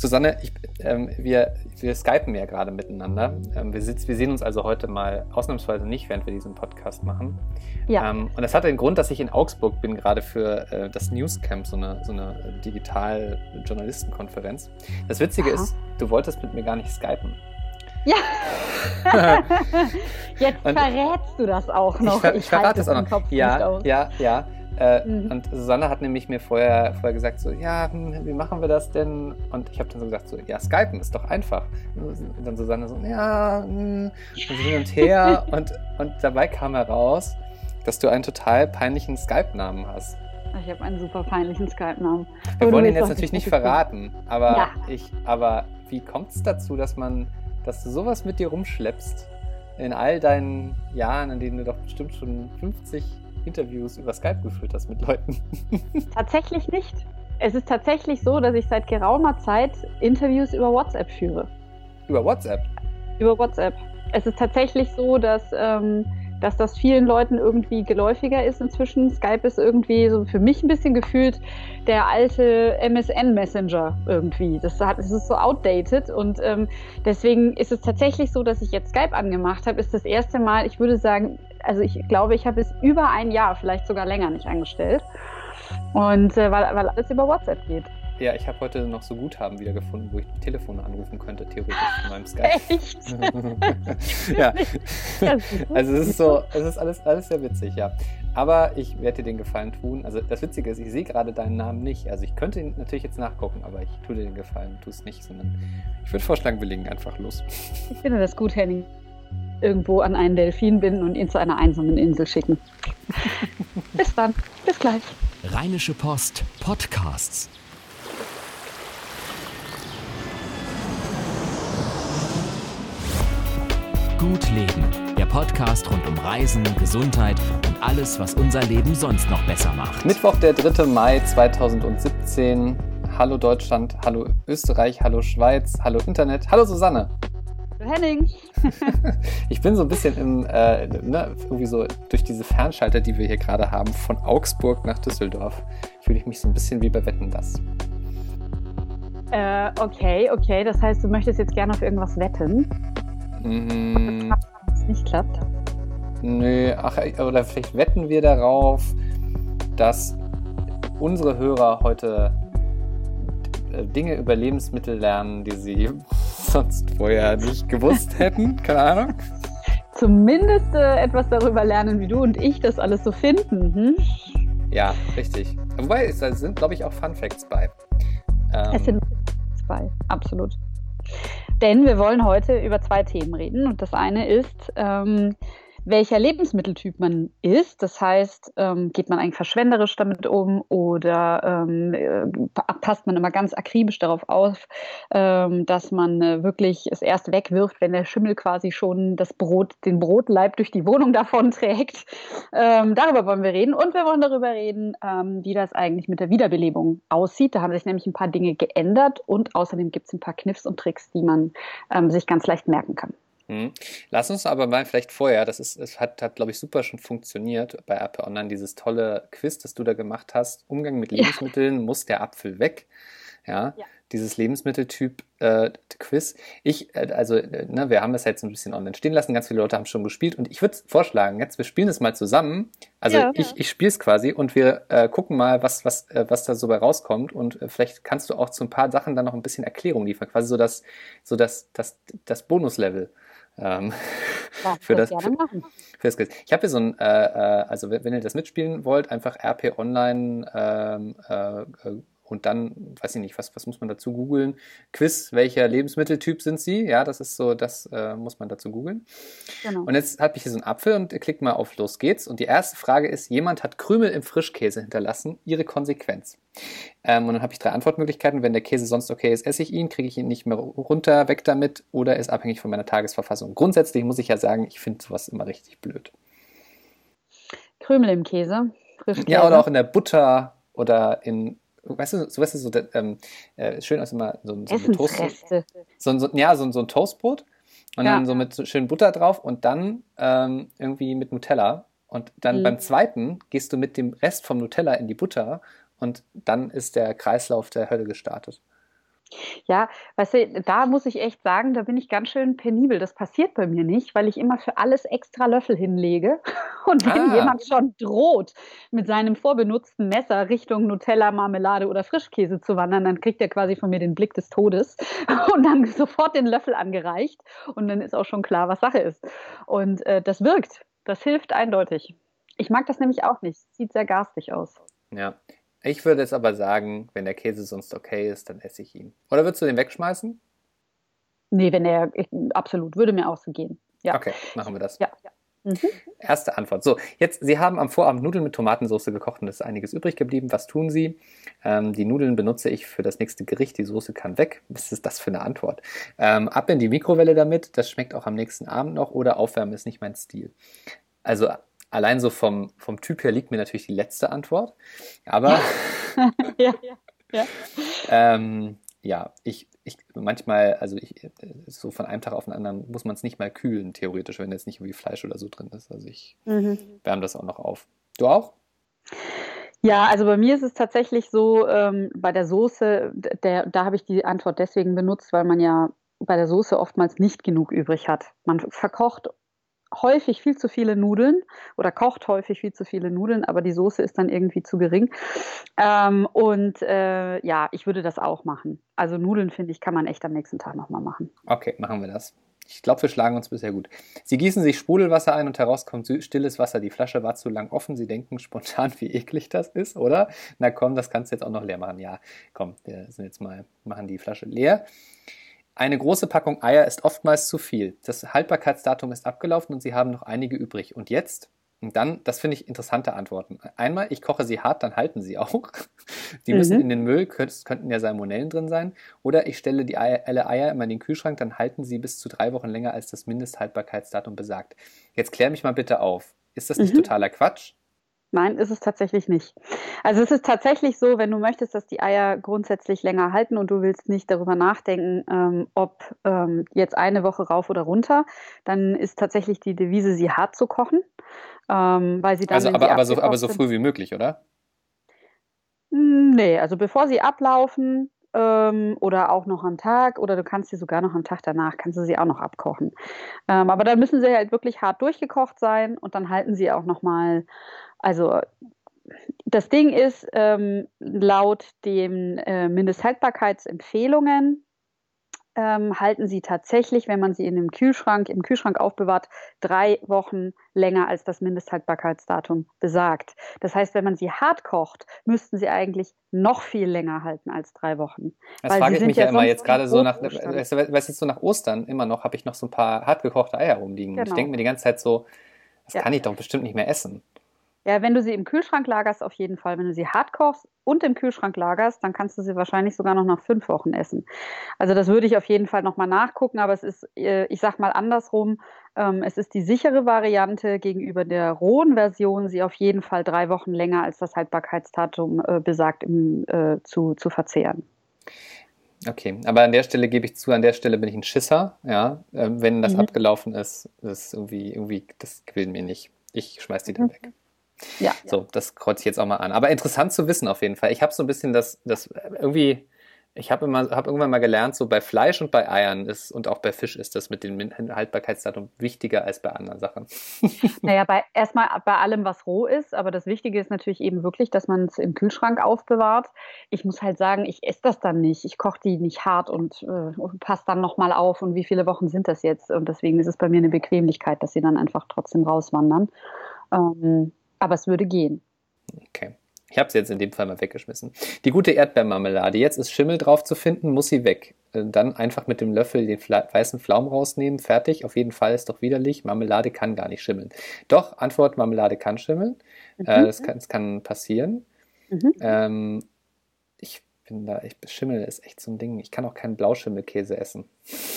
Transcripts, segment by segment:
Susanne, ich, ähm, wir, wir skypen ja gerade miteinander. Ähm, wir, sitz, wir sehen uns also heute mal ausnahmsweise nicht, während wir diesen Podcast machen. Ja. Ähm, und das hat den Grund, dass ich in Augsburg bin, gerade für äh, das Newscamp, so eine, so eine Digital-Journalistenkonferenz. Das Witzige Aha. ist, du wolltest mit mir gar nicht skypen. Ja. Jetzt verrätst du das auch noch. Ich, ver ich verrate es auch noch. Ja, ja, ja. Äh, mhm. Und Susanne hat nämlich mir vorher, vorher gesagt, so, ja, hm, wie machen wir das denn? Und ich habe dann so gesagt, so, ja, Skypen ist doch einfach. Und dann Susanne so, ja, hm, und so hin und her. und, und dabei kam heraus, dass du einen total peinlichen Skype-Namen hast. Ich habe einen super peinlichen Skype-Namen. Wir wollen ihn jetzt natürlich nicht verraten, aber ja. ich, aber wie kommt es dazu, dass man, dass du sowas mit dir rumschleppst in all deinen Jahren, in denen du doch bestimmt schon 50 Interviews über Skype geführt hast mit Leuten? Tatsächlich nicht. Es ist tatsächlich so, dass ich seit geraumer Zeit Interviews über WhatsApp führe. Über WhatsApp? Über WhatsApp. Es ist tatsächlich so, dass, ähm, dass das vielen Leuten irgendwie geläufiger ist inzwischen. Skype ist irgendwie so für mich ein bisschen gefühlt der alte MSN-Messenger irgendwie. Das, hat, das ist so outdated und ähm, deswegen ist es tatsächlich so, dass ich jetzt Skype angemacht habe. Ist das erste Mal, ich würde sagen, also ich glaube, ich habe es über ein Jahr, vielleicht sogar länger nicht angestellt. Und äh, weil, weil alles über WhatsApp geht. Ja, ich habe heute noch so Guthaben wiedergefunden, wo ich Telefone anrufen könnte, theoretisch in meinem Skype. Echt? ja. also es ist so, es ist alles, alles sehr witzig, ja. Aber ich werde dir den Gefallen tun. Also das Witzige ist, ich sehe gerade deinen Namen nicht. Also ich könnte ihn natürlich jetzt nachgucken, aber ich tue dir den Gefallen, tu es nicht, sondern ich würde vorschlagen, wir legen einfach los. Ich finde das gut, Henning irgendwo an einen Delfin binden und ihn zu einer einsamen Insel schicken. Bis dann. Bis gleich. Rheinische Post Podcasts. Gut Leben. Der Podcast rund um Reisen, Gesundheit und alles, was unser Leben sonst noch besser macht. Mittwoch, der 3. Mai 2017. Hallo Deutschland, hallo Österreich, hallo Schweiz, hallo Internet, hallo Susanne. Henning. ich bin so ein bisschen im, äh, ne, irgendwie so durch diese Fernschalter, die wir hier gerade haben, von Augsburg nach Düsseldorf, fühle ich mich so ein bisschen wie bei Wetten das. Äh, okay, okay. Das heißt, du möchtest jetzt gerne auf irgendwas wetten? Mhm. Wenn es nicht klappt. Nö, ach, oder vielleicht wetten wir darauf, dass unsere Hörer heute äh, Dinge über Lebensmittel lernen, die sie sonst vorher nicht gewusst hätten. Keine Ahnung. Zumindest äh, etwas darüber lernen, wie du und ich das alles so finden. Hm? Ja, richtig. Wobei, da sind, glaube ich, auch Fun Facts bei. Ähm, es sind bei, absolut. Denn wir wollen heute über zwei Themen reden. Und das eine ist, ähm, welcher Lebensmitteltyp man ist. Das heißt, ähm, geht man eigentlich verschwenderisch damit um oder ähm, äh, passt man immer ganz akribisch darauf auf, ähm, dass man äh, wirklich es erst wegwirft, wenn der Schimmel quasi schon das Brot, den Brotleib durch die Wohnung davon trägt. Ähm, darüber wollen wir reden und wir wollen darüber reden, ähm, wie das eigentlich mit der Wiederbelebung aussieht. Da haben sich nämlich ein paar Dinge geändert und außerdem gibt es ein paar Kniffs und Tricks, die man ähm, sich ganz leicht merken kann. Hm. Lass uns aber mal vielleicht vorher, das ist, es hat, hat glaube ich, super schon funktioniert bei RP Online, dieses tolle Quiz, das du da gemacht hast. Umgang mit Lebensmitteln, ja. muss der Apfel weg? Ja, ja. dieses Lebensmitteltyp äh. Ich, äh, also, äh, ne, wir haben das jetzt ein bisschen online stehen lassen, ganz viele Leute haben schon gespielt und ich würde vorschlagen, jetzt, wir spielen es mal zusammen. Also ja, ich, ich spiele es quasi und wir äh, gucken mal, was, was, äh, was da so bei rauskommt und äh, vielleicht kannst du auch zu ein paar Sachen dann noch ein bisschen Erklärung liefern, quasi so das, so das, das, das Bonuslevel. Ähm, ja, für das, machen. Für das Ich habe hier so ein, äh, äh, also wenn ihr das mitspielen wollt, einfach RP Online ähm, äh, und dann, weiß ich nicht, was, was muss man dazu googeln? Quiz, welcher Lebensmitteltyp sind Sie? Ja, das ist so, das äh, muss man dazu googeln. Genau. Und jetzt habe ich hier so einen Apfel und klickt mal auf Los geht's. Und die erste Frage ist, jemand hat Krümel im Frischkäse hinterlassen, Ihre Konsequenz. Ähm, und dann habe ich drei Antwortmöglichkeiten. Wenn der Käse sonst okay ist, esse ich ihn, kriege ich ihn nicht mehr runter, weg damit oder ist abhängig von meiner Tagesverfassung. Grundsätzlich muss ich ja sagen, ich finde sowas immer richtig blöd. Krümel im Käse, Frischkäse. Ja, oder auch in der Butter oder in weißt du, so, weißt du, so ähm, äh, schön aus immer so, so ein Toast. So, so, ja, so, so ein Toastbrot und ja. dann so mit so schön Butter drauf und dann ähm, irgendwie mit Nutella. Und dann mhm. beim zweiten gehst du mit dem Rest vom Nutella in die Butter und dann ist der Kreislauf der Hölle gestartet. Ja, weißt du, da muss ich echt sagen, da bin ich ganz schön penibel. Das passiert bei mir nicht, weil ich immer für alles extra Löffel hinlege. Und wenn ah. jemand schon droht, mit seinem vorbenutzten Messer Richtung Nutella, Marmelade oder Frischkäse zu wandern, dann kriegt er quasi von mir den Blick des Todes und dann sofort den Löffel angereicht. Und dann ist auch schon klar, was Sache ist. Und äh, das wirkt. Das hilft eindeutig. Ich mag das nämlich auch nicht. Sieht sehr garstig aus. Ja, ich würde jetzt aber sagen, wenn der Käse sonst okay ist, dann esse ich ihn. Oder würdest du den wegschmeißen? Nee, wenn er absolut, würde mir auch so gehen. Ja. Okay, machen wir das. Ja. ja. Mhm. Erste Antwort. So, jetzt, Sie haben am Vorabend Nudeln mit Tomatensauce gekocht und es ist einiges übrig geblieben. Was tun Sie? Ähm, die Nudeln benutze ich für das nächste Gericht. Die Soße kann weg. Was ist das für eine Antwort? Ähm, ab in die Mikrowelle damit. Das schmeckt auch am nächsten Abend noch. Oder aufwärmen ist nicht mein Stil. Also allein so vom, vom Typ her liegt mir natürlich die letzte Antwort. Aber ja, ja, ja. ähm, ja, ich, ich manchmal, also ich, so von einem Tag auf den anderen muss man es nicht mal kühlen, theoretisch, wenn jetzt nicht irgendwie Fleisch oder so drin ist. Also ich mhm. wärme das auch noch auf. Du auch? Ja, also bei mir ist es tatsächlich so, ähm, bei der Soße, der, da habe ich die Antwort deswegen benutzt, weil man ja bei der Soße oftmals nicht genug übrig hat. Man verkocht häufig viel zu viele Nudeln oder kocht häufig viel zu viele Nudeln, aber die Soße ist dann irgendwie zu gering. Ähm, und äh, ja, ich würde das auch machen. Also Nudeln, finde ich, kann man echt am nächsten Tag nochmal machen. Okay, machen wir das. Ich glaube, wir schlagen uns bisher gut. Sie gießen sich Sprudelwasser ein und heraus kommt stilles Wasser. Die Flasche war zu lang offen. Sie denken spontan, wie eklig das ist, oder? Na komm, das kannst du jetzt auch noch leer machen. Ja, komm, wir sind jetzt mal, machen die Flasche leer. Eine große Packung Eier ist oftmals zu viel. Das Haltbarkeitsdatum ist abgelaufen und Sie haben noch einige übrig. Und jetzt? Und dann, das finde ich interessante Antworten. Einmal, ich koche sie hart, dann halten sie auch. Die müssen mhm. in den Müll, könnten ja Salmonellen drin sein. Oder ich stelle die Eier, alle Eier immer in den Kühlschrank, dann halten sie bis zu drei Wochen länger, als das Mindesthaltbarkeitsdatum besagt. Jetzt klär mich mal bitte auf. Ist das nicht mhm. totaler Quatsch? Nein, ist es tatsächlich nicht. Also es ist tatsächlich so, wenn du möchtest, dass die Eier grundsätzlich länger halten und du willst nicht darüber nachdenken, ähm, ob ähm, jetzt eine Woche rauf oder runter, dann ist tatsächlich die Devise, sie hart zu kochen, ähm, weil sie dann. Also aber, aber, so, aber so früh wie möglich, oder? Hm, nee, also bevor sie ablaufen, ähm, oder auch noch am Tag oder du kannst sie sogar noch am Tag danach, kannst du sie auch noch abkochen. Ähm, aber dann müssen sie halt wirklich hart durchgekocht sein und dann halten sie auch noch mal also das Ding ist, ähm, laut den äh, Mindesthaltbarkeitsempfehlungen ähm, halten sie tatsächlich, wenn man sie in dem Kühlschrank, im Kühlschrank aufbewahrt, drei Wochen länger als das Mindesthaltbarkeitsdatum besagt. Das heißt, wenn man sie hart kocht, müssten sie eigentlich noch viel länger halten als drei Wochen. Das frage ich mich ja, immer jetzt gerade so nach, weißt du, jetzt so nach Ostern immer noch, habe ich noch so ein paar hart gekochte Eier rumliegen. Genau. Ich denke mir die ganze Zeit so, das ja. kann ich doch bestimmt nicht mehr essen. Ja, wenn du sie im Kühlschrank lagerst, auf jeden Fall. Wenn du sie hart kochst und im Kühlschrank lagerst, dann kannst du sie wahrscheinlich sogar noch nach fünf Wochen essen. Also das würde ich auf jeden Fall nochmal nachgucken, aber es ist, äh, ich sag mal andersrum, ähm, es ist die sichere Variante gegenüber der rohen Version, sie auf jeden Fall drei Wochen länger als das Haltbarkeitsdatum äh, besagt, im, äh, zu, zu verzehren. Okay, aber an der Stelle gebe ich zu, an der Stelle bin ich ein Schisser, ja. Ähm, wenn das mhm. abgelaufen ist, ist irgendwie, irgendwie, das quillt mir nicht. Ich schmeiß die dann mhm. weg. Ja. So, das kreuze ich jetzt auch mal an. Aber interessant zu wissen auf jeden Fall. Ich habe so ein bisschen das, das irgendwie, ich habe immer, habe irgendwann mal gelernt, so bei Fleisch und bei Eiern ist und auch bei Fisch ist das mit dem Haltbarkeitsdatum wichtiger als bei anderen Sachen. Naja, bei, erstmal bei allem, was roh ist, aber das Wichtige ist natürlich eben wirklich, dass man es im Kühlschrank aufbewahrt. Ich muss halt sagen, ich esse das dann nicht. Ich koche die nicht hart und äh, passe dann nochmal auf und wie viele Wochen sind das jetzt? Und deswegen ist es bei mir eine Bequemlichkeit, dass sie dann einfach trotzdem rauswandern. Ähm, aber es würde gehen. Okay. Ich habe sie jetzt in dem Fall mal weggeschmissen. Die gute Erdbeermarmelade. Jetzt ist Schimmel drauf zu finden, muss sie weg. Äh, dann einfach mit dem Löffel den weißen Pflaumen rausnehmen. Fertig. Auf jeden Fall ist doch widerlich. Marmelade kann gar nicht schimmeln. Doch, Antwort: Marmelade kann schimmeln. Mhm. Äh, das, kann, das kann passieren. Mhm. Ähm, ich bin da, ich, Schimmel ist echt so ein Ding. Ich kann auch keinen Blauschimmelkäse essen.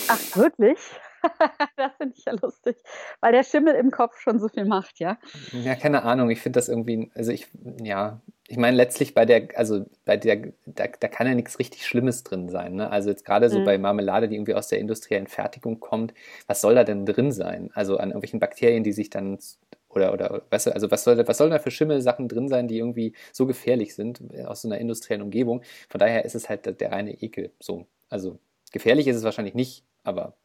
Ach, wirklich? das finde ich ja lustig, weil der Schimmel im Kopf schon so viel macht, ja. Ja, keine Ahnung. Ich finde das irgendwie, also ich, ja, ich meine letztlich bei der, also bei der, da, da kann ja nichts richtig Schlimmes drin sein. Ne? Also jetzt gerade so mhm. bei Marmelade, die irgendwie aus der industriellen Fertigung kommt, was soll da denn drin sein? Also an irgendwelchen Bakterien, die sich dann oder, oder weißt du, also was soll, was soll da für Schimmelsachen drin sein, die irgendwie so gefährlich sind aus so einer industriellen Umgebung? Von daher ist es halt der, der reine Ekel. So. Also gefährlich ist es wahrscheinlich nicht, aber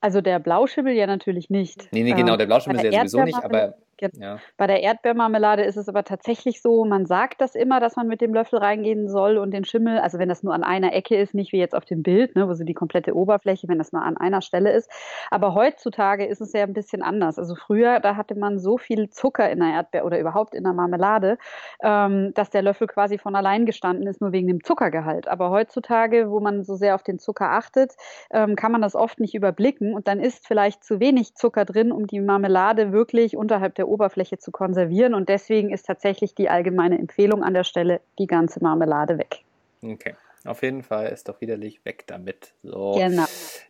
also der Blauschimmel ja natürlich nicht. Nee, nee, genau, ähm, der Blauschimmel ja sowieso nicht, aber ja. Bei der Erdbeermarmelade ist es aber tatsächlich so, man sagt das immer, dass man mit dem Löffel reingehen soll und den Schimmel, also wenn das nur an einer Ecke ist, nicht wie jetzt auf dem Bild, ne, wo so die komplette Oberfläche, wenn das mal an einer Stelle ist. Aber heutzutage ist es ja ein bisschen anders. Also früher, da hatte man so viel Zucker in der Erdbeer oder überhaupt in der Marmelade, ähm, dass der Löffel quasi von allein gestanden ist, nur wegen dem Zuckergehalt. Aber heutzutage, wo man so sehr auf den Zucker achtet, ähm, kann man das oft nicht überblicken und dann ist vielleicht zu wenig Zucker drin, um die Marmelade wirklich unterhalb der Oberfläche zu konservieren. Und deswegen ist tatsächlich die allgemeine Empfehlung an der Stelle die ganze Marmelade weg. Okay. Auf jeden Fall ist doch widerlich weg damit. So. Genau.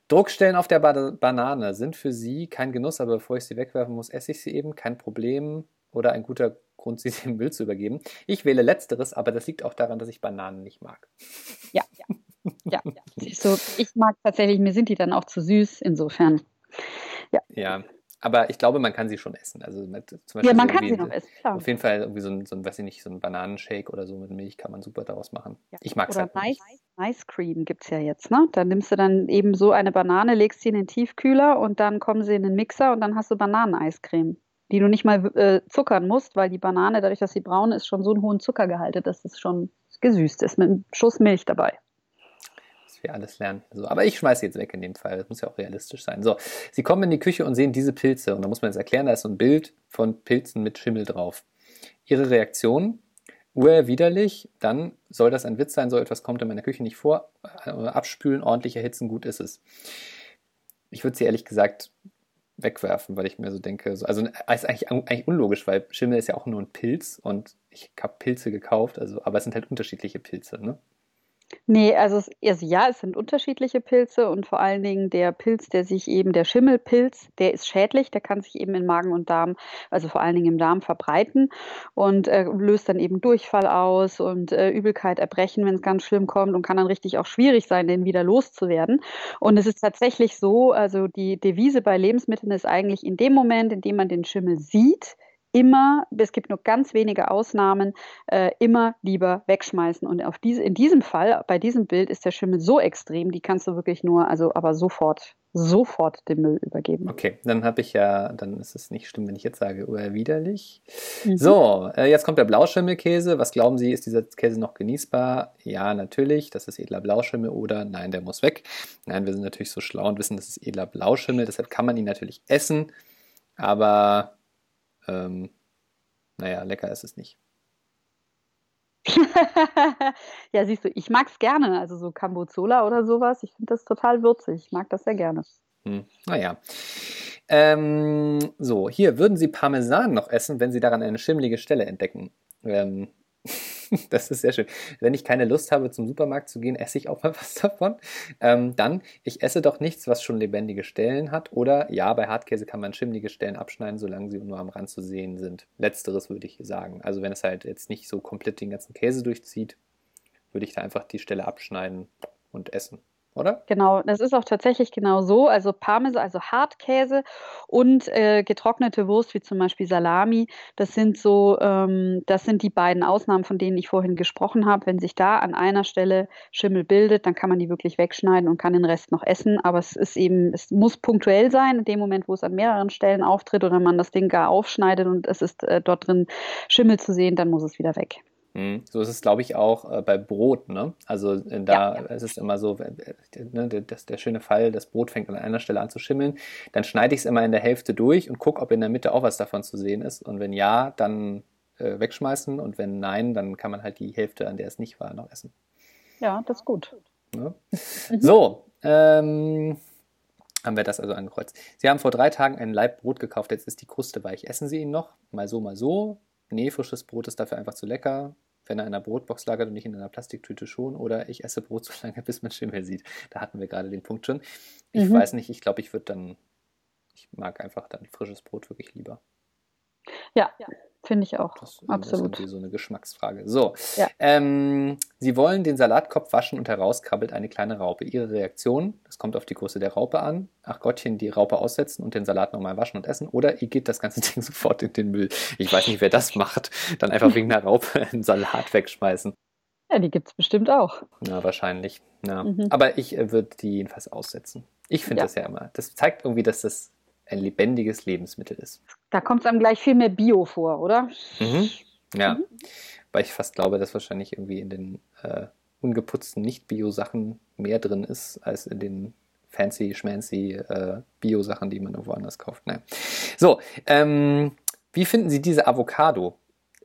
Druckstellen auf der ba Banane sind für Sie kein Genuss, aber bevor ich sie wegwerfen muss, esse ich sie eben. Kein Problem oder ein guter Grund, sie dem Müll zu übergeben. Ich wähle Letzteres, aber das liegt auch daran, dass ich Bananen nicht mag. Ja, ja. ja, ja. So, ich mag tatsächlich, mir sind die dann auch zu süß, insofern. Ja. ja. Aber ich glaube, man kann sie schon essen. Also mit, zum Beispiel ja, man kann sie noch essen, klar. Auf jeden Fall irgendwie so ein, so ein, weiß ich nicht, so ein Bananenshake oder so mit Milch kann man super daraus machen. Ja. Ich mag es halt nice, nicht. Ice Cream gibt es ja jetzt, ne? Da nimmst du dann eben so eine Banane, legst sie in den Tiefkühler und dann kommen sie in den Mixer und dann hast du Bananeneiscreme, die du nicht mal äh, zuckern musst, weil die Banane, dadurch, dass sie braun ist, schon so einen hohen Zuckergehalt hat, dass es schon gesüßt ist, mit einem Schuss Milch dabei wir alles lernen. So, aber ich schmeiße jetzt weg in dem Fall. Das muss ja auch realistisch sein. So, Sie kommen in die Küche und sehen diese Pilze. Und da muss man jetzt erklären, da ist so ein Bild von Pilzen mit Schimmel drauf. Ihre Reaktion? Urwiderlich, dann soll das ein Witz sein, so etwas kommt in meiner Küche nicht vor. Äh, abspülen, ordentlich erhitzen, gut ist es. Ich würde sie ehrlich gesagt wegwerfen, weil ich mir so denke, also ist eigentlich, eigentlich unlogisch, weil Schimmel ist ja auch nur ein Pilz und ich habe Pilze gekauft, also, aber es sind halt unterschiedliche Pilze, ne? Ne, also es also ja, es sind unterschiedliche Pilze und vor allen Dingen der Pilz, der sich eben der Schimmelpilz, der ist schädlich, der kann sich eben in Magen und Darm, also vor allen Dingen im Darm verbreiten und, äh, löst dann eben Durchfall aus und, äh, Übelkeit, Erbrechen, wenn es ganz schlimm kommt und kann dann richtig auch schwierig sein, den wieder loszuwerden. Und es ist tatsächlich so, also die Devise bei Lebensmitteln ist eigentlich in dem Moment, in dem man den Schimmel sieht, immer, es gibt nur ganz wenige Ausnahmen, äh, immer lieber wegschmeißen. Und auf diese, in diesem Fall, bei diesem Bild, ist der Schimmel so extrem, die kannst du wirklich nur, also aber sofort, sofort dem Müll übergeben. Okay, dann habe ich ja, dann ist es nicht schlimm, wenn ich jetzt sage, widerlich. Mhm. So, äh, jetzt kommt der Blauschimmelkäse. Was glauben Sie, ist dieser Käse noch genießbar? Ja, natürlich, das ist edler Blauschimmel oder nein, der muss weg. Nein, wir sind natürlich so schlau und wissen, das ist edler Blauschimmel, deshalb kann man ihn natürlich essen. Aber ähm, naja, lecker ist es nicht. ja, siehst du, ich mag es gerne. Also so Cambozola oder sowas. Ich finde das total würzig. Ich mag das sehr gerne. Hm, naja. Ähm, so, hier, würden Sie Parmesan noch essen, wenn Sie daran eine schimmlige Stelle entdecken? Ähm, das ist sehr schön. Wenn ich keine Lust habe, zum Supermarkt zu gehen, esse ich auch mal was davon. Ähm, dann, ich esse doch nichts, was schon lebendige Stellen hat. Oder ja, bei Hartkäse kann man schimmlige Stellen abschneiden, solange sie nur am Rand zu sehen sind. Letzteres würde ich sagen. Also wenn es halt jetzt nicht so komplett den ganzen Käse durchzieht, würde ich da einfach die Stelle abschneiden und essen oder? Genau, das ist auch tatsächlich genau so. Also Parmesan, also Hartkäse und äh, getrocknete Wurst, wie zum Beispiel Salami, das sind so, ähm, das sind die beiden Ausnahmen, von denen ich vorhin gesprochen habe. Wenn sich da an einer Stelle Schimmel bildet, dann kann man die wirklich wegschneiden und kann den Rest noch essen. Aber es ist eben, es muss punktuell sein, in dem Moment, wo es an mehreren Stellen auftritt oder man das Ding gar aufschneidet und es ist äh, dort drin Schimmel zu sehen, dann muss es wieder weg. Mhm. So ist es, glaube ich, auch äh, bei Brot. Ne? Also äh, da ja, ja. ist es immer so, ne, das, der schöne Fall, das Brot fängt an einer Stelle an zu schimmeln. Dann schneide ich es immer in der Hälfte durch und gucke, ob in der Mitte auch was davon zu sehen ist. Und wenn ja, dann äh, wegschmeißen. Und wenn nein, dann kann man halt die Hälfte, an der es nicht war, noch essen. Ja, das ist gut. Ne? Mhm. So, ähm, haben wir das also angekreuzt. Sie haben vor drei Tagen ein Laib Brot gekauft, jetzt ist die Kruste weich. Essen Sie ihn noch? Mal so, mal so. Nee, frisches Brot ist dafür einfach zu lecker wenn er in einer Brotbox lagert und nicht in einer Plastiktüte schon. Oder ich esse Brot so lange, bis man Schimmel sieht. Da hatten wir gerade den Punkt schon. Ich mhm. weiß nicht, ich glaube, ich würde dann, ich mag einfach dann frisches Brot wirklich lieber. Ja, ja. Finde ich auch. Das, Absolut. Das ist so eine Geschmacksfrage. So. Ja. Ähm, Sie wollen den Salatkopf waschen und herauskrabbelt eine kleine Raupe. Ihre Reaktion, das kommt auf die Größe der Raupe an. Ach Gottchen, die Raupe aussetzen und den Salat nochmal waschen und essen. Oder ihr geht das ganze Ding sofort in den Müll. Ich weiß nicht, wer das macht. Dann einfach wegen der Raupe einen Salat wegschmeißen. Ja, die gibt es bestimmt auch. Na, wahrscheinlich. Ja. Mhm. Aber ich äh, würde die jedenfalls aussetzen. Ich finde ja. das ja immer. Das zeigt irgendwie, dass das ein lebendiges Lebensmittel ist. Da kommt es einem gleich viel mehr Bio vor, oder? Mhm. Ja. Mhm. Weil ich fast glaube, dass wahrscheinlich irgendwie in den äh, ungeputzten Nicht-Bio-Sachen mehr drin ist, als in den fancy, schmancy äh, Bio-Sachen, die man irgendwo anders kauft. Naja. So, ähm, wie finden Sie diese Avocado?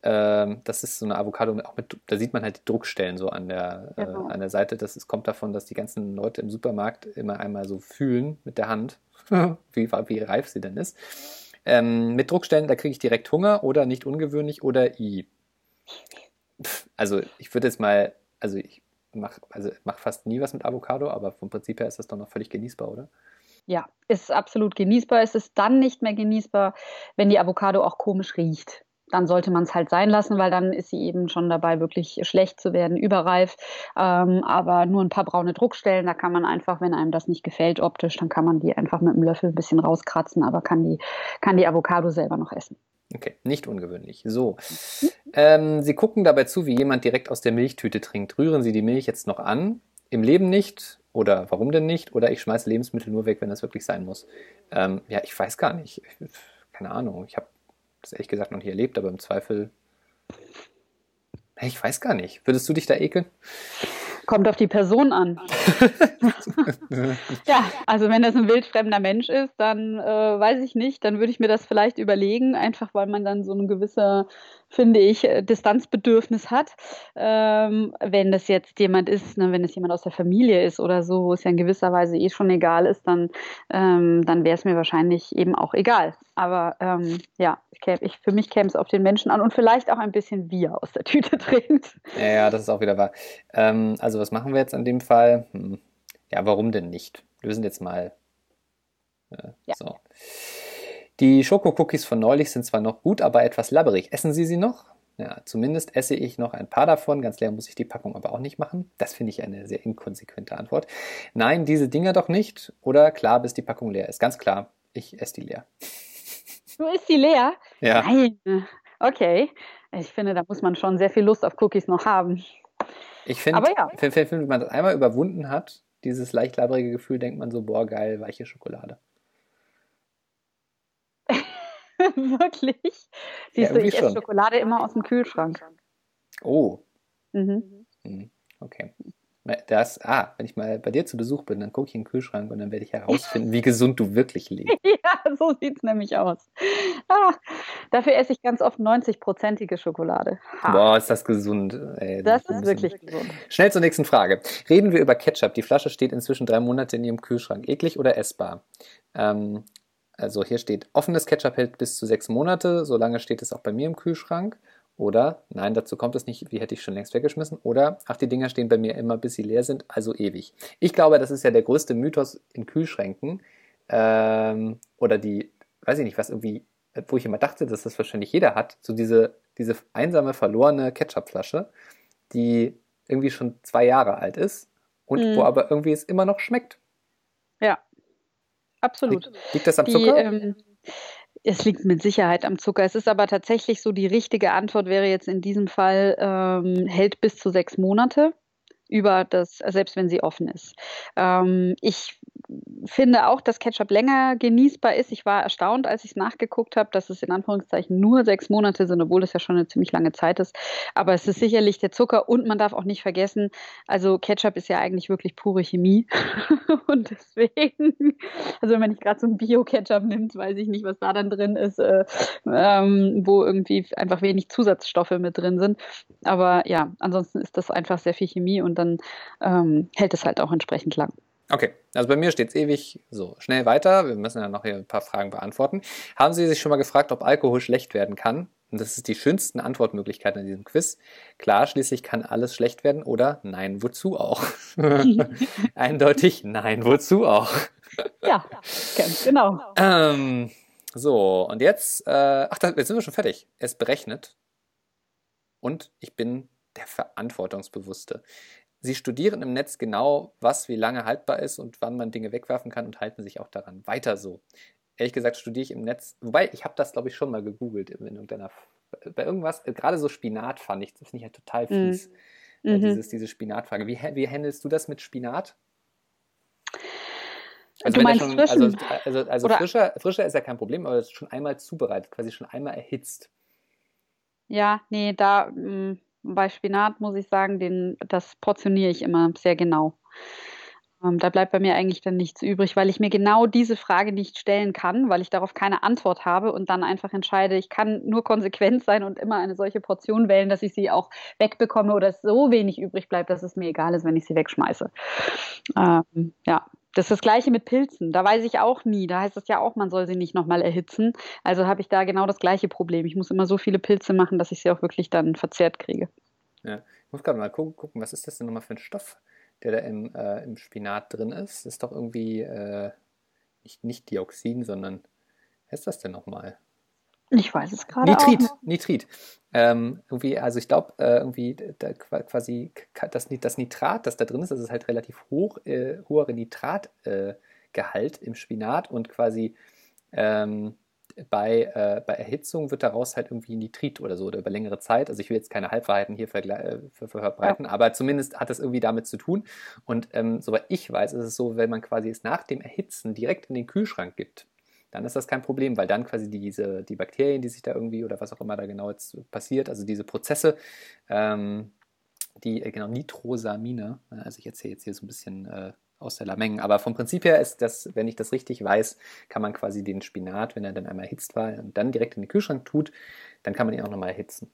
Ähm, das ist so eine Avocado, auch mit, da sieht man halt die Druckstellen so an der, äh, genau. äh, an der Seite. Das ist, kommt davon, dass die ganzen Leute im Supermarkt immer einmal so fühlen mit der Hand, wie, wie reif sie denn ist. Ähm, mit Druckstellen, da kriege ich direkt Hunger oder nicht ungewöhnlich oder I. Also ich würde jetzt mal, also ich mache also mach fast nie was mit Avocado, aber vom Prinzip her ist das doch noch völlig genießbar, oder? Ja, ist absolut genießbar. Es ist dann nicht mehr genießbar, wenn die Avocado auch komisch riecht dann sollte man es halt sein lassen, weil dann ist sie eben schon dabei, wirklich schlecht zu werden, überreif. Ähm, aber nur ein paar braune Druckstellen, da kann man einfach, wenn einem das nicht gefällt optisch, dann kann man die einfach mit einem Löffel ein bisschen rauskratzen, aber kann die, kann die Avocado selber noch essen. Okay, nicht ungewöhnlich. So. Ähm, Sie gucken dabei zu, wie jemand direkt aus der Milchtüte trinkt. Rühren Sie die Milch jetzt noch an? Im Leben nicht? Oder warum denn nicht? Oder ich schmeiße Lebensmittel nur weg, wenn das wirklich sein muss. Ähm, ja, ich weiß gar nicht. Keine Ahnung. Ich habe das ehrlich gesagt noch nicht erlebt, aber im Zweifel. Ich weiß gar nicht. Würdest du dich da ekeln? Kommt auf die Person an. ja, also wenn das ein wildfremder Mensch ist, dann äh, weiß ich nicht, dann würde ich mir das vielleicht überlegen, einfach weil man dann so eine gewisse finde ich, äh, Distanzbedürfnis hat. Ähm, wenn das jetzt jemand ist, ne, wenn es jemand aus der Familie ist oder so, wo es ja in gewisser Weise eh schon egal ist, dann, ähm, dann wäre es mir wahrscheinlich eben auch egal. Aber ähm, ja, ich, ich, für mich käme es auf den Menschen an und vielleicht auch ein bisschen, wie er aus der Tüte trinkt. Ja, ja das ist auch wieder wahr. Ähm, also was machen wir jetzt an dem Fall? Hm. Ja, warum denn nicht? Lösen jetzt mal. Äh, ja. So. Die Schokokookies von neulich sind zwar noch gut, aber etwas labberig. Essen Sie sie noch? Ja, zumindest esse ich noch ein paar davon. Ganz leer muss ich die Packung aber auch nicht machen. Das finde ich eine sehr inkonsequente Antwort. Nein, diese Dinger doch nicht. Oder klar, bis die Packung leer ist. Ganz klar, ich esse die leer. Du isst die leer? Ja. Nein. Okay. Ich finde, da muss man schon sehr viel Lust auf Cookies noch haben. Ich finde, ja. wenn man das einmal überwunden hat, dieses leicht labbrige Gefühl, denkt man so, boah, geil, weiche Schokolade. Wirklich? Siehst ja, du, ich esse Schokolade immer aus dem Kühlschrank. Oh. Mhm. mhm. Okay. Das, ah, wenn ich mal bei dir zu Besuch bin, dann gucke ich in den Kühlschrank und dann werde ich herausfinden, wie gesund du wirklich lebst. ja, so sieht es nämlich aus. Ah, dafür esse ich ganz oft 90-prozentige Schokolade. Ha. Boah, ist das gesund. Ey, das, das ist wirklich gesund. Schnell zur nächsten Frage. Reden wir über Ketchup. Die Flasche steht inzwischen drei Monate in ihrem Kühlschrank. Eklig oder essbar? Ähm, also hier steht, offenes Ketchup hält bis zu sechs Monate, solange steht es auch bei mir im Kühlschrank. Oder, nein, dazu kommt es nicht, wie hätte ich schon längst weggeschmissen. Oder, ach, die Dinger stehen bei mir immer, bis sie leer sind, also ewig. Ich glaube, das ist ja der größte Mythos in Kühlschränken. Ähm, oder die, weiß ich nicht, was irgendwie, wo ich immer dachte, dass das wahrscheinlich jeder hat, so diese, diese einsame, verlorene Ketchupflasche, die irgendwie schon zwei Jahre alt ist und mm. wo aber irgendwie es immer noch schmeckt. Ja, absolut. Liegt, liegt das am Zucker? ähm, es liegt mit Sicherheit am Zucker. Es ist aber tatsächlich so, die richtige Antwort wäre jetzt in diesem Fall, ähm, hält bis zu sechs Monate über das, selbst wenn sie offen ist. Ähm, ich finde auch, dass Ketchup länger genießbar ist. Ich war erstaunt, als ich es nachgeguckt habe, dass es in Anführungszeichen nur sechs Monate sind, obwohl es ja schon eine ziemlich lange Zeit ist. Aber es ist sicherlich der Zucker und man darf auch nicht vergessen, also Ketchup ist ja eigentlich wirklich pure Chemie. und deswegen, also wenn nicht gerade so ein Bio-Ketchup nimmt, weiß ich nicht, was da dann drin ist, äh, ähm, wo irgendwie einfach wenig Zusatzstoffe mit drin sind. Aber ja, ansonsten ist das einfach sehr viel Chemie und dann ähm, hält es halt auch entsprechend lang. Okay, also bei mir steht es ewig so. Schnell weiter, wir müssen ja noch hier ein paar Fragen beantworten. Haben Sie sich schon mal gefragt, ob Alkohol schlecht werden kann? Und das ist die schönsten Antwortmöglichkeiten in diesem Quiz. Klar, schließlich kann alles schlecht werden oder nein, wozu auch? Eindeutig nein, wozu auch? ja, ganz genau. Ähm, so, und jetzt, äh, ach, jetzt sind wir schon fertig. Es berechnet und ich bin der Verantwortungsbewusste. Sie studieren im Netz genau, was wie lange haltbar ist und wann man Dinge wegwerfen kann und halten sich auch daran. Weiter so. Ehrlich gesagt studiere ich im Netz, wobei ich habe das, glaube ich, schon mal gegoogelt in irgendeiner, bei irgendwas, gerade so Spinat fand ich, das finde ich halt total mhm. fies. Äh, mhm. dieses, diese Spinatfrage. Wie, wie handelst du das mit Spinat? Also meinst schon, also, also, also frischer, frischer ist ja kein Problem, aber es ist schon einmal zubereitet, quasi schon einmal erhitzt. Ja, nee, da mh, mm, bei Spinat muss ich sagen, den, das portioniere ich immer sehr genau. Ähm, da bleibt bei mir eigentlich dann nichts übrig, weil ich mir genau diese Frage nicht stellen kann, weil ich darauf keine Antwort habe und dann einfach entscheide, ich kann nur konsequent sein und immer eine solche Portion wählen, dass ich sie auch wegbekomme oder es so wenig übrig bleibt, dass es mir egal ist, wenn ich sie wegschmeiße. Ähm, ja, das ist das gleiche mit Pilzen. Da weiß ich auch nie. Da heißt es ja auch, man soll sie nicht nochmal erhitzen. Also habe ich da genau das gleiche Problem. Ich muss immer so viele Pilze machen, dass ich sie auch wirklich dann verzehrt kriege. Ja, ich muss gerade mal gucken, was ist das denn nochmal für ein Stoff, der da im, äh, im Spinat drin ist? Das ist doch irgendwie äh, nicht, nicht Dioxin, sondern was ist das denn nochmal? Ich weiß es gerade Nitrit, auch. Nitrit. Ähm, irgendwie, also ich glaube, äh, irgendwie da quasi das, das, Nitrat, das da drin ist, das ist halt relativ hoch, äh, hoher Nitratgehalt äh, im Spinat und quasi ähm, bei, äh, bei Erhitzung wird daraus halt irgendwie Nitrit oder so oder über längere Zeit. Also ich will jetzt keine Halbwahrheiten hier äh, verbreiten, ja. aber zumindest hat das irgendwie damit zu tun. Und ähm, soweit ich weiß, ist es so, wenn man quasi es nach dem Erhitzen direkt in den Kühlschrank gibt, dann ist das kein Problem, weil dann quasi diese, die Bakterien, die sich da irgendwie oder was auch immer da genau jetzt passiert, also diese Prozesse, ähm, die, äh, genau, Nitrosamine, äh, also ich erzähle jetzt hier so ein bisschen äh, aus der Lameng, aber vom Prinzip her ist das, wenn ich das richtig weiß, kann man quasi den Spinat, wenn er dann einmal erhitzt war und dann direkt in den Kühlschrank tut, dann kann man ihn auch nochmal erhitzen.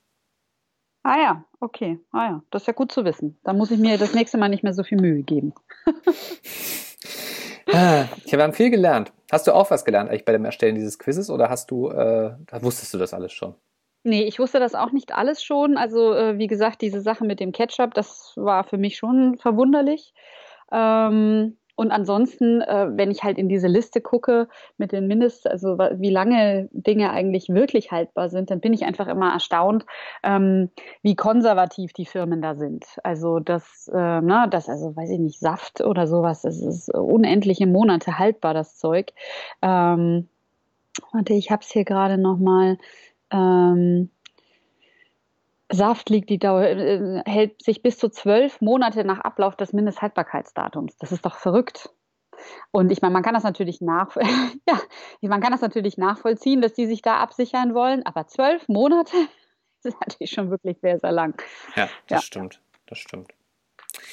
Ah ja, okay. Ah ja, das ist ja gut zu wissen. Da muss ich mir das nächste Mal nicht mehr so viel Mühe geben. Ah, ich habe viel gelernt. Hast du auch was gelernt eigentlich bei dem Erstellen dieses Quizzes oder hast du, äh, wusstest du das alles schon? Nee, ich wusste das auch nicht alles schon. Also, äh, wie gesagt, diese Sache mit dem Ketchup, das war für mich schon verwunderlich. Ähm, und ansonsten, äh, wenn ich halt in diese Liste gucke mit den Mindest, also wie lange Dinge eigentlich wirklich haltbar sind, dann bin ich einfach immer erstaunt, ähm, wie konservativ die Firmen da sind. Also das, äh, das, also weiß ich nicht, Saft oder sowas, das ist unendliche Monate haltbar, das Zeug. Ähm, warte, ich habe es hier gerade nochmal. Ähm, Saft liegt die Dauer, äh, hält sich bis zu zwölf Monate nach Ablauf des Mindesthaltbarkeitsdatums. Das ist doch verrückt. Und ich meine, man kann das natürlich nach, ja, man kann das natürlich nachvollziehen, dass die sich da absichern wollen, aber zwölf Monate ist natürlich schon wirklich sehr, sehr lang. Ja, das ja. stimmt. Das stimmt.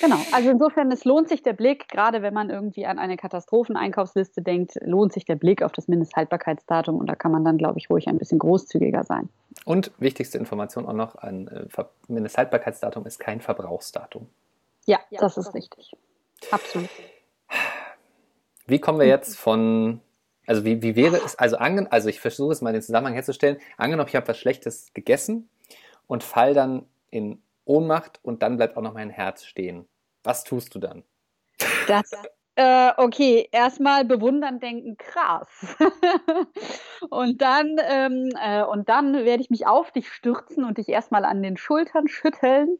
Genau, also insofern, es lohnt sich der Blick, gerade wenn man irgendwie an eine Katastropheneinkaufsliste denkt, lohnt sich der Blick auf das Mindesthaltbarkeitsdatum und da kann man dann, glaube ich, ruhig ein bisschen großzügiger sein. Und wichtigste Information auch noch, ein äh, Mindesthaltbarkeitsdatum ist kein Verbrauchsdatum. Ja, ja das ist richtig. Absolut. Wie kommen wir jetzt von, also wie, wie wäre es, also, angen, also ich versuche es mal den Zusammenhang herzustellen, angenommen, ich habe was Schlechtes gegessen und fall dann in Ohnmacht und dann bleibt auch noch mein Herz stehen. Was tust du dann? Das, äh, okay, erstmal bewundern denken, krass. und dann, ähm, äh, und dann werde ich mich auf dich stürzen und dich erstmal an den Schultern schütteln,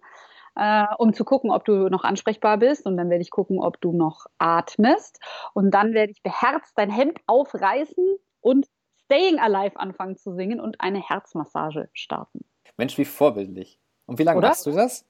äh, um zu gucken, ob du noch ansprechbar bist. Und dann werde ich gucken, ob du noch atmest. Und dann werde ich beherzt dein Hemd aufreißen und Staying Alive anfangen zu singen und eine Herzmassage starten. Mensch, wie vorbildlich. Und wie lange Oder? machst du das?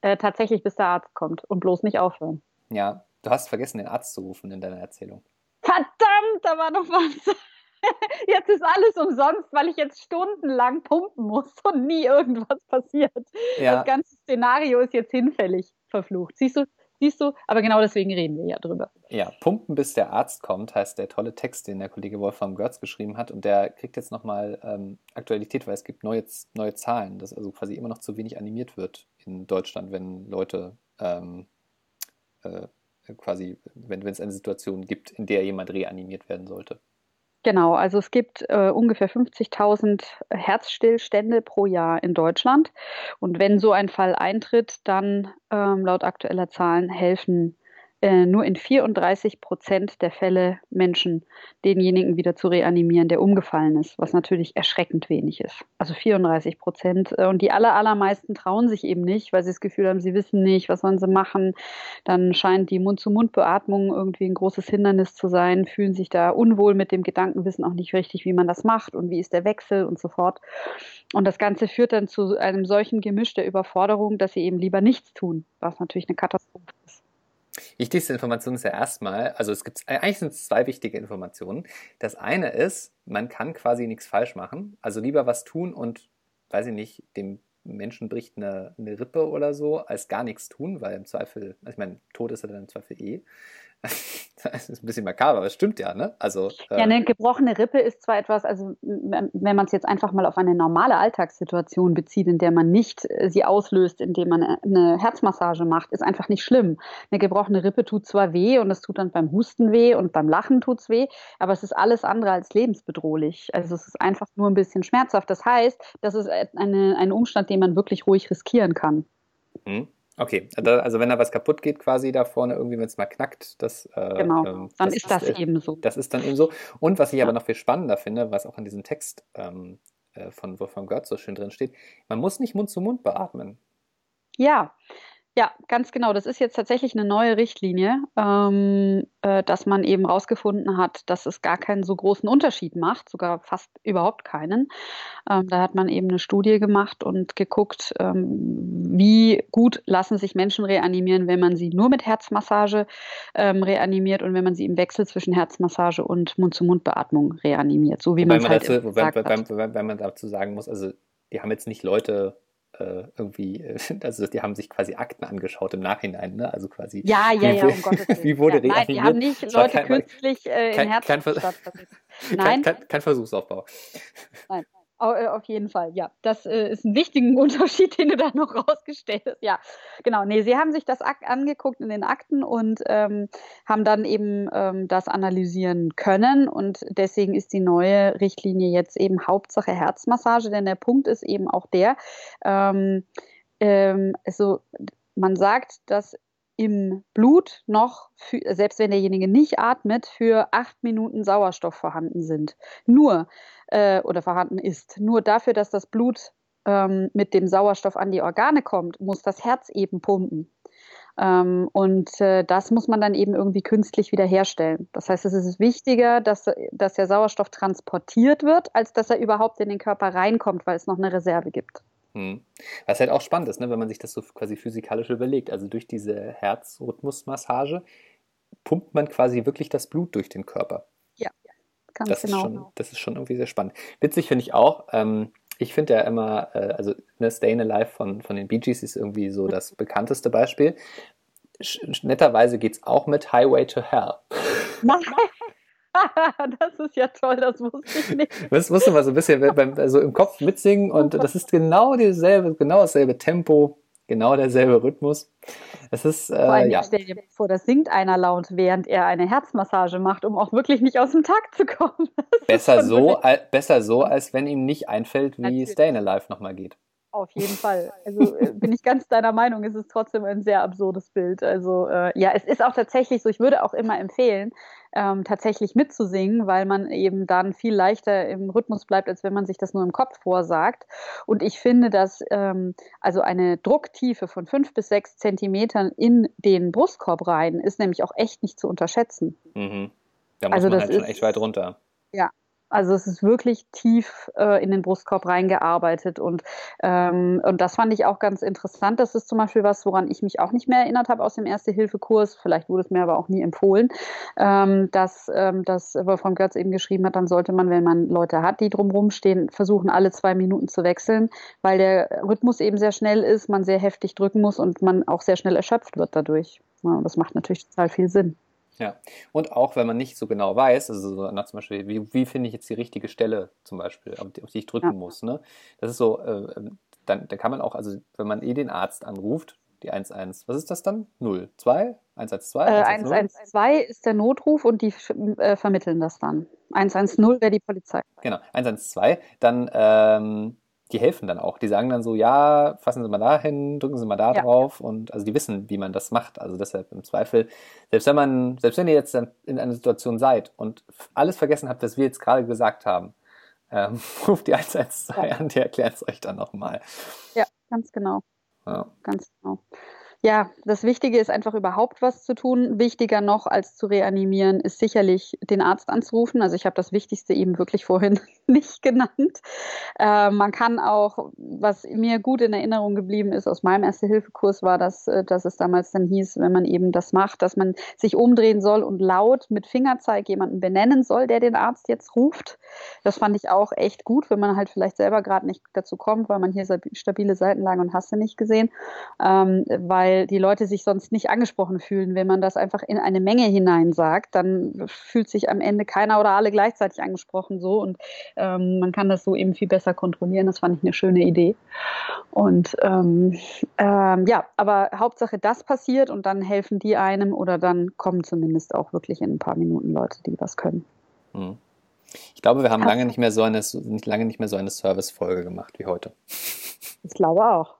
Äh, tatsächlich, bis der Arzt kommt und bloß nicht aufhören. Ja, du hast vergessen, den Arzt zu rufen in deiner Erzählung. Verdammt, da war noch was. Jetzt ist alles umsonst, weil ich jetzt stundenlang pumpen muss und nie irgendwas passiert. Ja. Das ganze Szenario ist jetzt hinfällig verflucht. Siehst du, Siehst du? Aber genau deswegen reden wir ja drüber. Ja, Pumpen bis der Arzt kommt, heißt der tolle Text, den der Kollege Wolfram Görz geschrieben hat. Und der kriegt jetzt nochmal ähm, Aktualität, weil es gibt neue, neue Zahlen, dass also quasi immer noch zu wenig animiert wird in Deutschland, wenn Leute ähm, äh, quasi, wenn es eine Situation gibt, in der jemand reanimiert werden sollte. Genau, also es gibt äh, ungefähr 50.000 Herzstillstände pro Jahr in Deutschland. Und wenn so ein Fall eintritt, dann ähm, laut aktueller Zahlen helfen äh, nur in 34 Prozent der Fälle Menschen denjenigen wieder zu reanimieren, der umgefallen ist, was natürlich erschreckend wenig ist. Also 34 Prozent. Äh, und die aller, allermeisten trauen sich eben nicht, weil sie das Gefühl haben, sie wissen nicht, was sollen sie machen. Dann scheint die Mund-zu-Mund-Beatmung irgendwie ein großes Hindernis zu sein, fühlen sich da unwohl mit dem Gedanken, wissen auch nicht richtig, wie man das macht und wie ist der Wechsel und so fort. Und das Ganze führt dann zu einem solchen Gemisch der Überforderung, dass sie eben lieber nichts tun, was natürlich eine Katastrophe ist. Wichtigste Information ist ja erstmal, also es gibt eigentlich sind es zwei wichtige Informationen. Das eine ist, man kann quasi nichts falsch machen. Also lieber was tun und, weiß ich nicht, dem Menschen bricht eine, eine Rippe oder so, als gar nichts tun, weil im Zweifel, also ich meine, tot ist er dann im Zweifel eh. Das ist ein bisschen makaber, aber es stimmt ja, ne? Also, äh ja, eine gebrochene Rippe ist zwar etwas, also wenn man es jetzt einfach mal auf eine normale Alltagssituation bezieht, in der man nicht äh, sie auslöst, indem man eine Herzmassage macht, ist einfach nicht schlimm. Eine gebrochene Rippe tut zwar weh und es tut dann beim Husten weh und beim Lachen tut es weh, aber es ist alles andere als lebensbedrohlich. Also es ist einfach nur ein bisschen schmerzhaft. Das heißt, das ist eine, ein Umstand, den man wirklich ruhig riskieren kann. Mhm. Okay, also wenn da was kaputt geht quasi da vorne, irgendwie, wenn es mal knackt, das, äh, genau, ähm, dann das ist das ist, eben so. Das ist dann eben so. Und was ich ja. aber noch viel spannender finde, was auch in diesem Text ähm, äh, von Wolfgang Götz so schön drin steht, man muss nicht Mund zu Mund beatmen. Ja, ja, ganz genau. Das ist jetzt tatsächlich eine neue Richtlinie, ähm, äh, dass man eben herausgefunden hat, dass es gar keinen so großen Unterschied macht, sogar fast überhaupt keinen. Ähm, da hat man eben eine Studie gemacht und geguckt, ähm, wie gut lassen sich Menschen reanimieren, wenn man sie nur mit Herzmassage ähm, reanimiert und wenn man sie im Wechsel zwischen Herzmassage und Mund-zu-Mund-Beatmung reanimiert, so wie man es halt dazu, wobei, wobei, wobei man dazu sagen muss, also die haben jetzt nicht Leute äh, irgendwie, also die haben sich quasi Akten angeschaut im Nachhinein, ne? Also quasi. Ja, ja, ja, um Gottes Willen. Wie wurde ja, Nein, die haben nicht Leute kein, künstlich äh, kein, in Herzen kein, kein, kein, kein Versuchsaufbau. Nein. Äh, auf jeden Fall, ja. Das äh, ist ein wichtiger Unterschied, den du da noch rausgestellt hast. Ja, genau. Nee, sie haben sich das angeguckt in den Akten und ähm, haben dann eben ähm, das analysieren können. Und deswegen ist die neue Richtlinie jetzt eben Hauptsache Herzmassage, denn der Punkt ist eben auch der, ähm, ähm also man sagt, dass im Blut noch, für, selbst wenn derjenige nicht atmet, für acht Minuten Sauerstoff vorhanden sind. Nur äh, oder vorhanden ist. Nur dafür, dass das Blut ähm, mit dem Sauerstoff an die Organe kommt, muss das Herz eben pumpen. Ähm, und äh, das muss man dann eben irgendwie künstlich wiederherstellen. Das heißt, es ist wichtiger, dass, dass der Sauerstoff transportiert wird, als dass er überhaupt in den Körper reinkommt, weil es noch eine Reserve gibt. Hm. Was halt auch spannend ist, ne, wenn man sich das so quasi physikalisch überlegt. Also durch diese Herzrhythmusmassage pumpt man quasi wirklich das Blut durch den Körper. Ganz das genau. Ist schon, das ist schon irgendwie sehr spannend. Witzig finde ich auch, ähm, ich finde ja immer, äh, also ne, Stayin' Alive von, von den Bee Gees ist irgendwie so das bekannteste Beispiel. Sch netterweise geht es auch mit Highway to Hell. das ist ja toll, das wusste ich nicht. Das musste man so ein bisschen beim, also im Kopf mitsingen und das ist genau dieselbe, genau dasselbe Tempo genau derselbe Rhythmus. Es ist, äh, Vor allem, ja. stell dir vor, das singt einer laut, während er eine Herzmassage macht, um auch wirklich nicht aus dem Takt zu kommen. Besser so, al besser so, als wenn ihm nicht einfällt, wie Natürlich. Stayin' Alive nochmal geht. Auf jeden Fall. Also äh, bin ich ganz deiner Meinung, es ist trotzdem ein sehr absurdes Bild. Also äh, ja, es ist auch tatsächlich so, ich würde auch immer empfehlen, ähm, tatsächlich mitzusingen, weil man eben dann viel leichter im Rhythmus bleibt, als wenn man sich das nur im Kopf vorsagt. Und ich finde, dass ähm, also eine Drucktiefe von fünf bis sechs Zentimetern in den Brustkorb rein ist nämlich auch echt nicht zu unterschätzen. Mhm. Da muss also man halt schon echt weit runter. Ja, also es ist wirklich tief äh, in den Brustkorb reingearbeitet und, ähm, und das fand ich auch ganz interessant. Das ist zum Beispiel was, woran ich mich auch nicht mehr erinnert habe aus dem Erste-Hilfe-Kurs. Vielleicht wurde es mir aber auch nie empfohlen, ähm, dass, ähm, dass Wolfram Götz eben geschrieben hat, dann sollte man, wenn man Leute hat, die drumherum stehen, versuchen, alle zwei Minuten zu wechseln, weil der Rhythmus eben sehr schnell ist, man sehr heftig drücken muss und man auch sehr schnell erschöpft wird dadurch. Ja, und das macht natürlich total viel Sinn. Ja, und auch wenn man nicht so genau weiß, also so, na, zum Beispiel, wie, wie finde ich jetzt die richtige Stelle zum Beispiel, auf die, auf die ich drücken ja. muss, ne? Das ist so, äh, ähm, dann, dann kann man auch, also wenn man eh den Arzt anruft, die 11, was ist das dann? 0, 2, 112? Äh, 112 ist der Notruf und die äh, vermitteln das dann. 110 wäre die Polizei. Genau, 112, dann ähm, die helfen dann auch. Die sagen dann so, ja, fassen Sie mal da hin, drücken Sie mal da ja. drauf und also die wissen, wie man das macht. Also deshalb im Zweifel, selbst wenn man, selbst wenn ihr jetzt in einer Situation seid und alles vergessen habt, was wir jetzt gerade gesagt haben, ähm, ruft die 112 ja. an, die erklärt es euch dann nochmal. Ja, ganz genau. Ja. Ganz genau. Ja, das Wichtige ist einfach überhaupt was zu tun. Wichtiger noch als zu reanimieren ist sicherlich den Arzt anzurufen. Also ich habe das Wichtigste eben wirklich vorhin nicht genannt. Äh, man kann auch, was mir gut in Erinnerung geblieben ist aus meinem Erste-Hilfe-Kurs, war, dass, äh, dass es damals dann hieß, wenn man eben das macht, dass man sich umdrehen soll und laut mit Fingerzeig jemanden benennen soll, der den Arzt jetzt ruft. Das fand ich auch echt gut, wenn man halt vielleicht selber gerade nicht dazu kommt, weil man hier stabile Seitenlage und hast du nicht gesehen, ähm, weil weil die Leute sich sonst nicht angesprochen fühlen. Wenn man das einfach in eine Menge hinein sagt, dann fühlt sich am Ende keiner oder alle gleichzeitig angesprochen so und ähm, man kann das so eben viel besser kontrollieren. Das fand ich eine schöne Idee. Und ähm, ähm, ja, aber Hauptsache das passiert und dann helfen die einem oder dann kommen zumindest auch wirklich in ein paar Minuten Leute, die was können. Hm. Ich glaube, wir haben lange nicht mehr so eine, lange nicht mehr so eine Service-Folge gemacht wie heute. Ich glaube auch.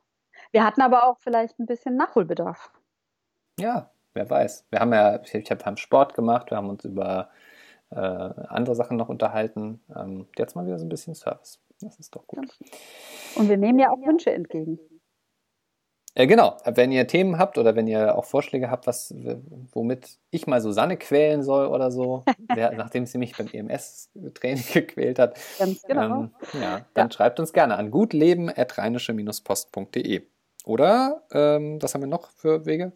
Wir hatten aber auch vielleicht ein bisschen Nachholbedarf. Ja, wer weiß. Wir haben ja, ich habe Sport gemacht, wir haben uns über äh, andere Sachen noch unterhalten. Ähm, jetzt mal wieder so ein bisschen Service. Das ist doch gut. Und wir nehmen ja auch Wünsche entgegen. Äh, genau, wenn ihr Themen habt oder wenn ihr auch Vorschläge habt, was, womit ich mal Susanne quälen soll oder so, wer, nachdem sie mich beim EMS-Training gequält hat, Ganz genau. Ähm, ja, dann ja. schreibt uns gerne an gutleben.rheinische-post.de. Oder, ähm, was haben wir noch für Wege?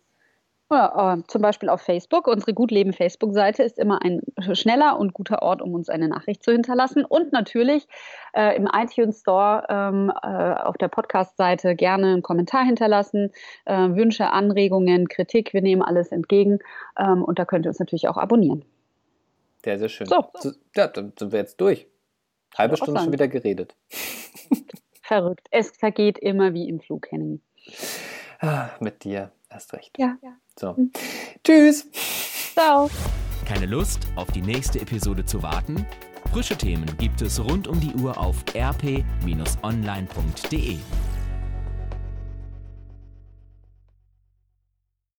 Ja, äh, zum Beispiel auf Facebook. Unsere Gutleben Facebook-Seite ist immer ein schneller und guter Ort, um uns eine Nachricht zu hinterlassen. Und natürlich äh, im iTunes Store ähm, äh, auf der Podcast-Seite gerne einen Kommentar hinterlassen. Äh, Wünsche, Anregungen, Kritik, wir nehmen alles entgegen. Ähm, und da könnt ihr uns natürlich auch abonnieren. Sehr, sehr schön. So. Ja, dann sind wir jetzt durch. Halbe Stunde schon wieder geredet. Verrückt. Es vergeht immer wie im Flug, Henning. Ah, mit dir erst recht. Ja. So. Mhm. Tschüss. Ciao. Keine Lust, auf die nächste Episode zu warten? Frische Themen gibt es rund um die Uhr auf rp-online.de.